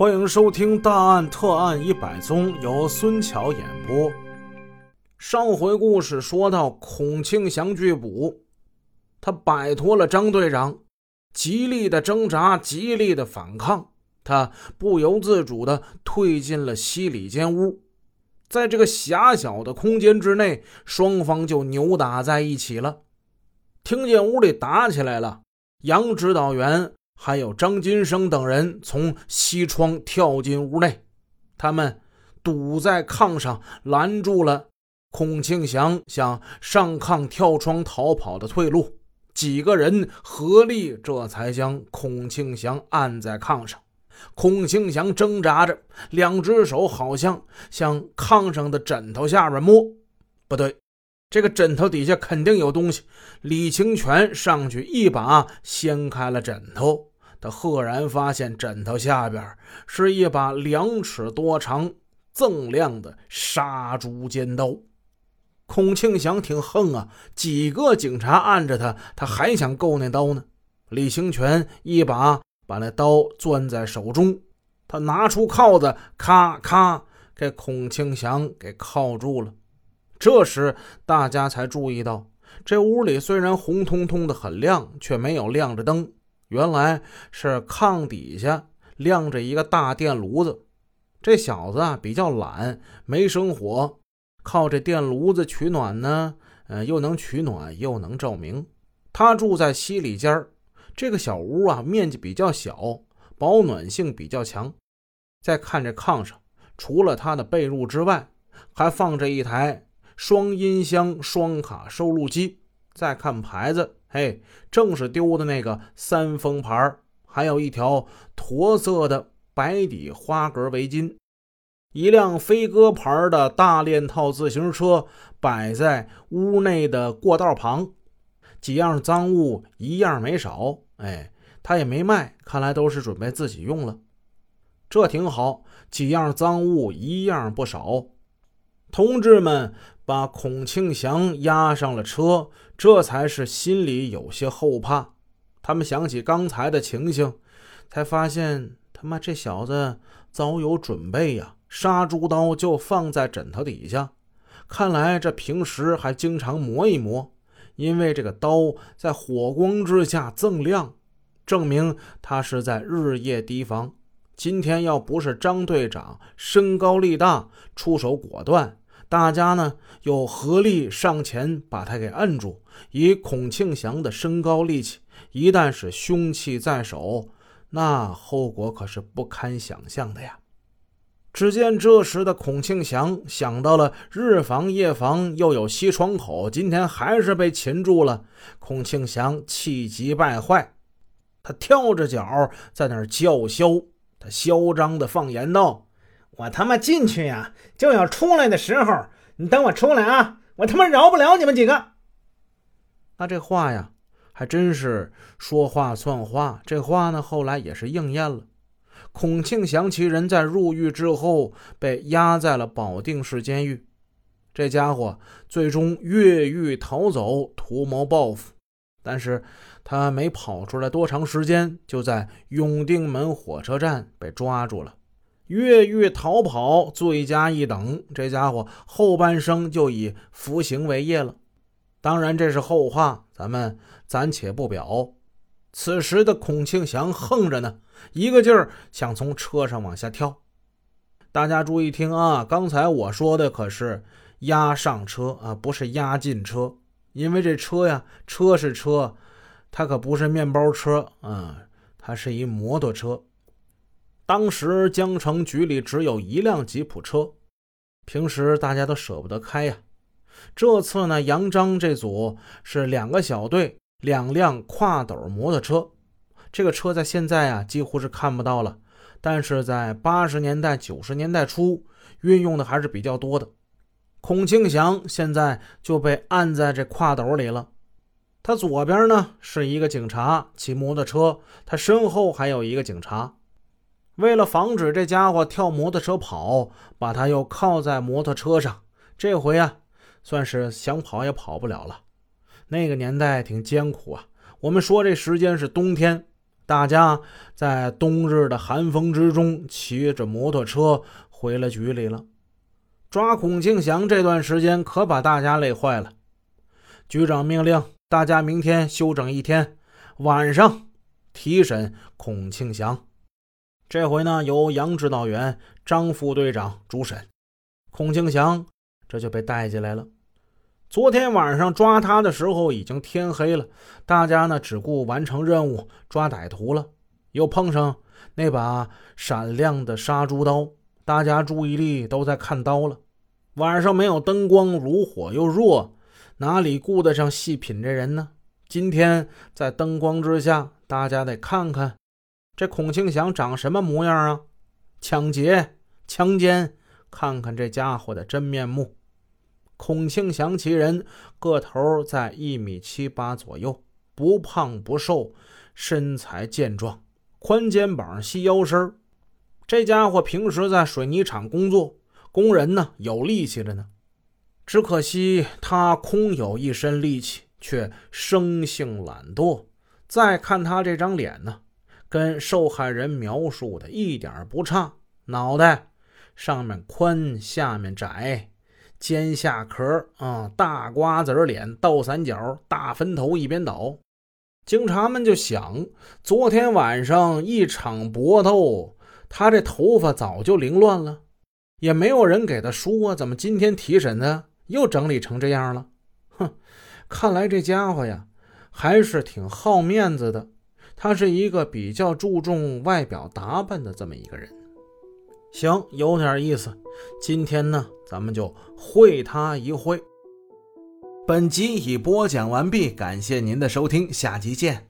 欢迎收听《大案特案一百宗》，由孙桥演播。上回故事说到，孔庆祥拒捕，他摆脱了张队长，极力的挣扎，极力的反抗，他不由自主的退进了西里间屋。在这个狭小的空间之内，双方就扭打在一起了。听见屋里打起来了，杨指导员。还有张金生等人从西窗跳进屋内，他们堵在炕上，拦住了孔庆祥想上炕跳窗逃跑的退路。几个人合力，这才将孔庆祥按在炕上。孔庆祥挣扎着，两只手好像向炕上的枕头下边摸。不对，这个枕头底下肯定有东西。李清泉上去一把掀开了枕头。他赫然发现枕头下边是一把两尺多长、锃亮的杀猪尖刀。孔庆祥挺横啊，几个警察按着他，他还想够那刀呢。李兴全一把把那刀攥在手中，他拿出铐子，咔咔给孔庆祥给铐住了。这时大家才注意到，这屋里虽然红彤彤的很亮，却没有亮着灯。原来是炕底下亮着一个大电炉子，这小子啊比较懒，没生火，靠这电炉子取暖呢，呃，又能取暖又能照明。他住在西里间这个小屋啊面积比较小，保暖性比较强。再看这炕上，除了他的被褥之外，还放着一台双音箱双卡收录机。再看牌子。嘿，正是丢的那个三丰牌还有一条驼色的白底花格围巾，一辆飞鸽牌的大链套自行车摆在屋内的过道旁，几样赃物一样没少。哎，他也没卖，看来都是准备自己用了。这挺好，几样赃物一样不少。同志们。把孔庆祥押上了车，这才是心里有些后怕。他们想起刚才的情形，才发现他妈这小子早有准备呀！杀猪刀就放在枕头底下，看来这平时还经常磨一磨，因为这个刀在火光之下锃亮，证明他是在日夜提防。今天要不是张队长身高力大，出手果断。大家呢又合力上前把他给摁住。以孔庆祥的身高力气，一旦是凶器在手，那后果可是不堪想象的呀！只见这时的孔庆祥想到了日防夜防，又有西窗口，今天还是被擒住了。孔庆祥气急败坏，他跳着脚在那儿叫嚣，他嚣张的放言道。我他妈进去呀，就要出来的时候，你等我出来啊！我他妈饶不了你们几个。那这话呀，还真是说话算话。这话呢，后来也是应验了。孔庆祥其人在入狱之后，被押在了保定市监狱。这家伙最终越狱逃走，图谋报复。但是他没跑出来多长时间，就在永定门火车站被抓住了。越狱逃跑，罪加一等。这家伙后半生就以服刑为业了。当然，这是后话，咱们暂且不表。此时的孔庆祥横着呢，一个劲儿想从车上往下跳。大家注意听啊，刚才我说的可是押上车啊，不是押进车。因为这车呀，车是车，它可不是面包车啊，它是一摩托车。当时江城局里只有一辆吉普车，平时大家都舍不得开呀。这次呢，杨章这组是两个小队，两辆跨斗摩托车。这个车在现在啊几乎是看不到了，但是在八十年代、九十年代初运用的还是比较多的。孔庆祥现在就被按在这跨斗里了，他左边呢是一个警察骑摩托车，他身后还有一个警察。为了防止这家伙跳摩托车跑，把他又靠在摩托车上。这回啊，算是想跑也跑不了了。那个年代挺艰苦啊。我们说这时间是冬天，大家在冬日的寒风之中骑着摩托车回了局里了。抓孔庆祥这段时间可把大家累坏了。局长命令大家明天休整一天，晚上提审孔庆祥。这回呢，由杨指导员、张副队长主审。孔庆祥这就被带进来了。昨天晚上抓他的时候已经天黑了，大家呢只顾完成任务抓歹徒了，又碰上那把闪亮的杀猪刀，大家注意力都在看刀了。晚上没有灯光，炉火又弱，哪里顾得上细品这人呢？今天在灯光之下，大家得看看。这孔庆祥长什么模样啊？抢劫、强奸，看看这家伙的真面目。孔庆祥其人个头在一米七八左右，不胖不瘦，身材健壮，宽肩膀、细腰身。这家伙平时在水泥厂工作，工人呢有力气着呢。只可惜他空有一身力气，却生性懒惰。再看他这张脸呢？跟受害人描述的一点不差，脑袋上面宽，下面窄，尖下壳啊，大瓜子脸，倒三角，大分头一边倒。警察们就想，昨天晚上一场搏斗，他这头发早就凌乱了，也没有人给他说，怎么今天提审他又整理成这样了？哼，看来这家伙呀，还是挺好面子的。他是一个比较注重外表打扮的这么一个人，行，有点意思。今天呢，咱们就会他一会。本集已播讲完毕，感谢您的收听，下集见。